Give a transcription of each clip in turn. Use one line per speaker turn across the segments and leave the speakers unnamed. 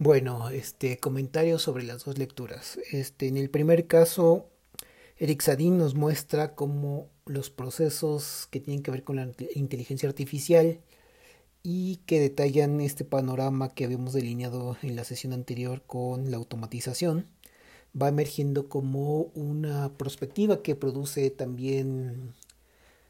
Bueno, este comentario sobre las dos lecturas. Este, en el primer caso, Eric Sadin nos muestra cómo los procesos que tienen que ver con la inteligencia artificial y que detallan este panorama que habíamos delineado en la sesión anterior con la automatización va emergiendo como una perspectiva que produce también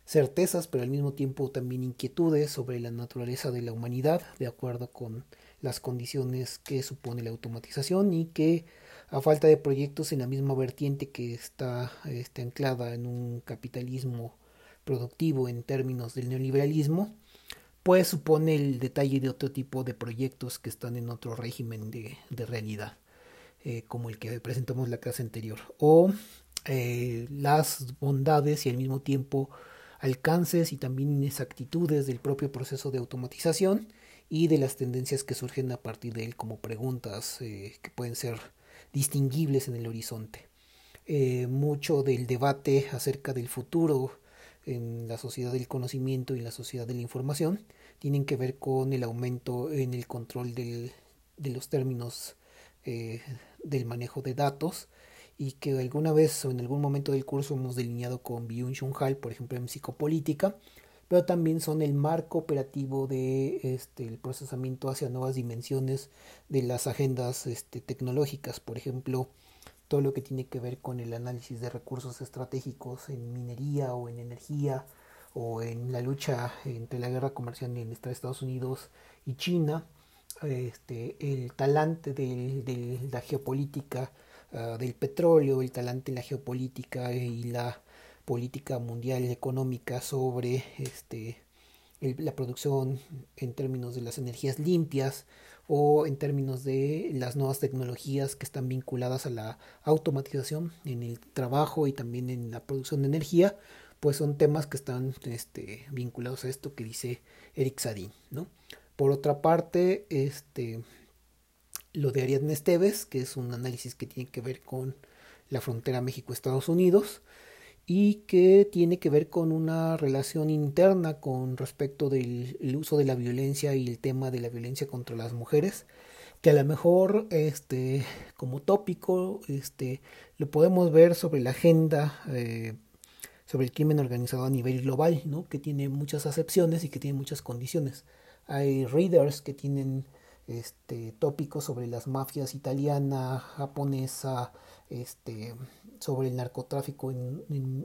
certezas, pero al mismo tiempo también inquietudes sobre la naturaleza de la humanidad, de acuerdo con las condiciones que supone la automatización y que a falta de proyectos en la misma vertiente que está, está anclada en un capitalismo productivo en términos del neoliberalismo, pues supone el detalle de otro tipo de proyectos que están en otro régimen de, de realidad, eh, como el que presentamos la clase anterior, o eh, las bondades y al mismo tiempo alcances y también inexactitudes del propio proceso de automatización y de las tendencias que surgen a partir de él como preguntas eh, que pueden ser distinguibles en el horizonte. Eh, mucho del debate acerca del futuro en la sociedad del conocimiento y la sociedad de la información tienen que ver con el aumento en el control de los términos eh, del manejo de datos y que alguna vez o en algún momento del curso hemos delineado con Byung-Chun por ejemplo en psicopolítica, pero también son el marco operativo de este el procesamiento hacia nuevas dimensiones de las agendas este, tecnológicas, por ejemplo, todo lo que tiene que ver con el análisis de recursos estratégicos en minería o en energía o en la lucha entre la guerra comercial entre Estados Unidos y China, este, el talante de, de la geopolítica uh, del petróleo, el talante en la geopolítica y la política mundial económica sobre este, la producción en términos de las energías limpias o en términos de las nuevas tecnologías que están vinculadas a la automatización en el trabajo y también en la producción de energía, pues son temas que están este, vinculados a esto que dice Eric Sadin, ¿no? Por otra parte, este, lo de Ariadne Esteves, que es un análisis que tiene que ver con la frontera México-Estados Unidos, y que tiene que ver con una relación interna con respecto del uso de la violencia y el tema de la violencia contra las mujeres que a lo mejor este como tópico este lo podemos ver sobre la agenda eh, sobre el crimen organizado a nivel global no que tiene muchas acepciones y que tiene muchas condiciones. Hay readers que tienen este tópicos sobre las mafias italiana japonesa este sobre el narcotráfico en,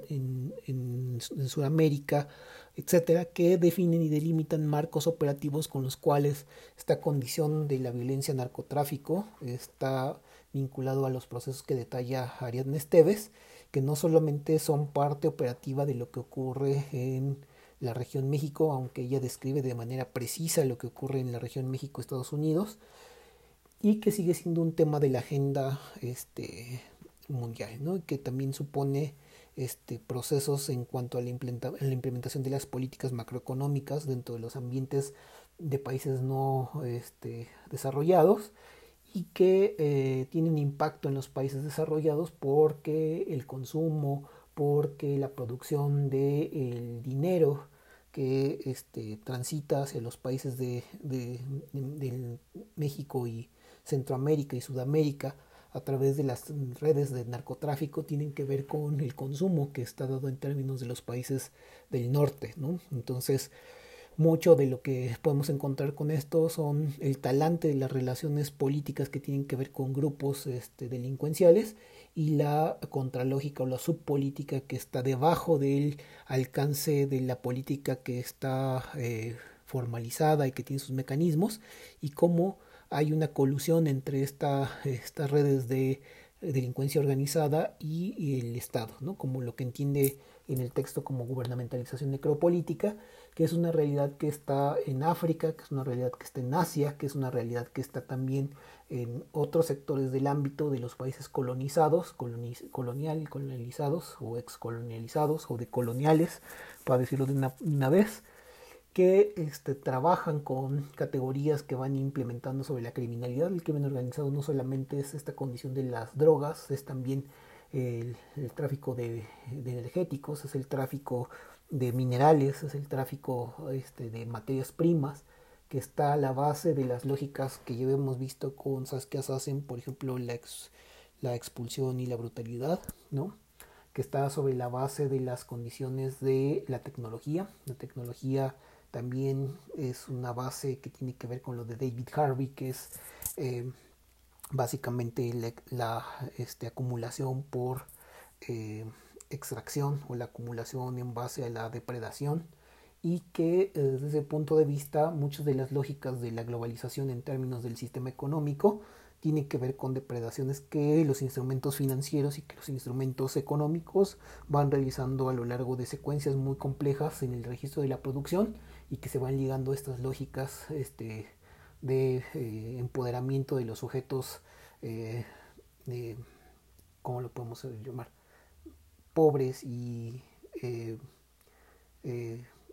en, Sudamérica, etcétera, que definen y delimitan marcos operativos con los cuales esta condición de la violencia narcotráfico está vinculado a los procesos que detalla Ariadne Esteves, que no solamente son parte operativa de lo que ocurre en la región México, aunque ella describe de manera precisa lo que ocurre en la región México-Estados Unidos, y que sigue siendo un tema de la agenda este, mundial, ¿no? que también supone este, procesos en cuanto a la, implementación de las políticas macroeconómicas dentro de los ambientes de países no este, desarrollados y que eh, tienen impacto en los países desarrollados porque el consumo, porque la producción de el dinero que este, transita hacia los países de, de, de, de México y Centroamérica y Sudamérica a través de las redes de narcotráfico tienen que ver con el consumo que está dado en términos de los países del norte, ¿no? Entonces, mucho de lo que podemos encontrar con esto son el talante de las relaciones políticas que tienen que ver con grupos este, delincuenciales y la contralógica o la subpolítica que está debajo del alcance de la política que está eh, formalizada y que tiene sus mecanismos y cómo hay una colusión entre esta, estas redes de delincuencia organizada y, el Estado, ¿no? como lo que entiende en el texto como gubernamentalización necropolítica, que es una realidad que está en África, que es una realidad que está en Asia, que es una realidad que está también en otros sectores del ámbito de los países colonizados, colonial, colonializados o excolonializados o decoloniales, para decirlo de una vez, que este, trabajan con categorías que van implementando sobre la criminalidad. El crimen organizado no solamente es esta condición de las drogas, es también el, tráfico de, energéticos, es el tráfico de minerales, es el tráfico este, de materias primas que está a la base de las lógicas que ya hemos visto con Saskia hacen por ejemplo, la, la expulsión y la brutalidad, ¿no? que está sobre la base de las condiciones de la tecnología. La tecnología también es una base que tiene que ver con lo de David Harvey, que es eh, básicamente la, este, acumulación por eh, extracción o la acumulación en base a la depredación y que eh, desde ese punto de vista muchas de las lógicas de la globalización en términos del sistema económico tiene que ver con depredaciones que los instrumentos financieros y que los instrumentos económicos van realizando a lo largo de secuencias muy complejas en el registro de la producción y que se van ligando estas lógicas este, de eh, empoderamiento de los sujetos, eh, ¿cómo lo podemos llamar? Pobres y eh,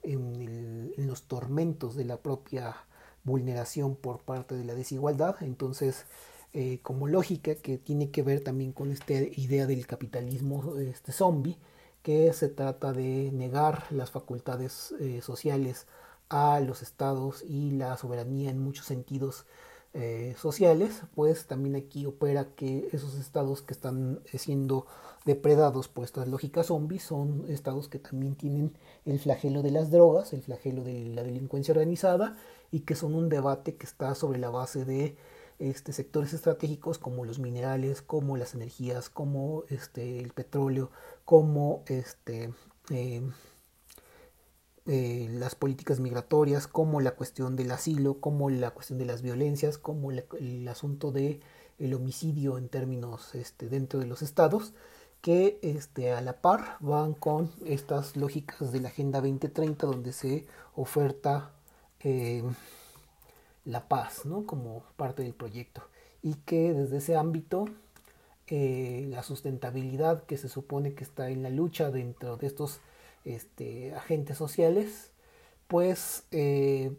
en los tormentos de la propia vulneración por parte de la desigualdad. Entonces, eh, como lógica que tiene que ver también con esta idea del capitalismo este zombie, que se trata de negar las facultades eh, sociales a los estados y la soberanía en muchos sentidos eh, sociales, pues también aquí opera que esos estados que están siendo depredados por estas lógicas zombies son estados que también tienen el flagelo de las drogas, el flagelo de la delincuencia organizada y que son un debate que está sobre la base de este, sectores estratégicos como los minerales, como las energías, como este, el petróleo, como este, eh, eh, las políticas migratorias, como la cuestión del asilo, como la cuestión de las violencias, como el asunto de el homicidio en términos dentro de los estados, que a la par van con estas lógicas de la Agenda 2030 donde se oferta eh, la paz, ¿no? Como parte del proyecto. Y que desde ese ámbito eh, la sustentabilidad que se supone que está en la lucha dentro de estos este, agentes sociales, pues eh,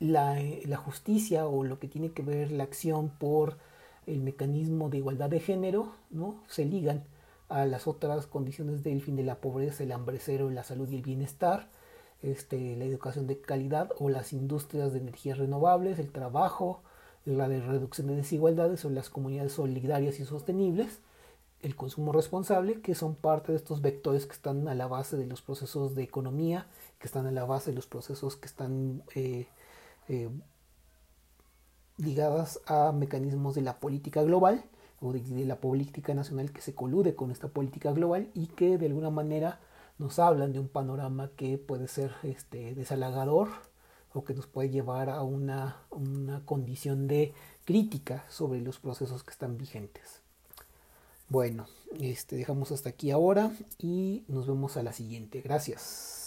la, la, justicia o lo que tiene que ver la acción por el mecanismo de igualdad de género, ¿no? Se ligan a las otras condiciones del fin de la pobreza, el hambre cero, la salud y el bienestar, este, la educación de calidad o las industrias de energías renovables, el trabajo, la de reducción de desigualdades o las comunidades solidarias y sostenibles, el consumo responsable, que son parte de estos vectores que están a la base de los procesos de economía, que están a la base de los procesos que están eh, eh, ligadas a mecanismos de la política global o de la política nacional que se colude con esta política global y que de alguna manera nos hablan de un panorama que puede ser este, desalagador o que nos puede llevar a una, una condición de crítica sobre los procesos que están vigentes. Bueno, este, dejamos hasta aquí ahora y nos vemos a la siguiente. Gracias.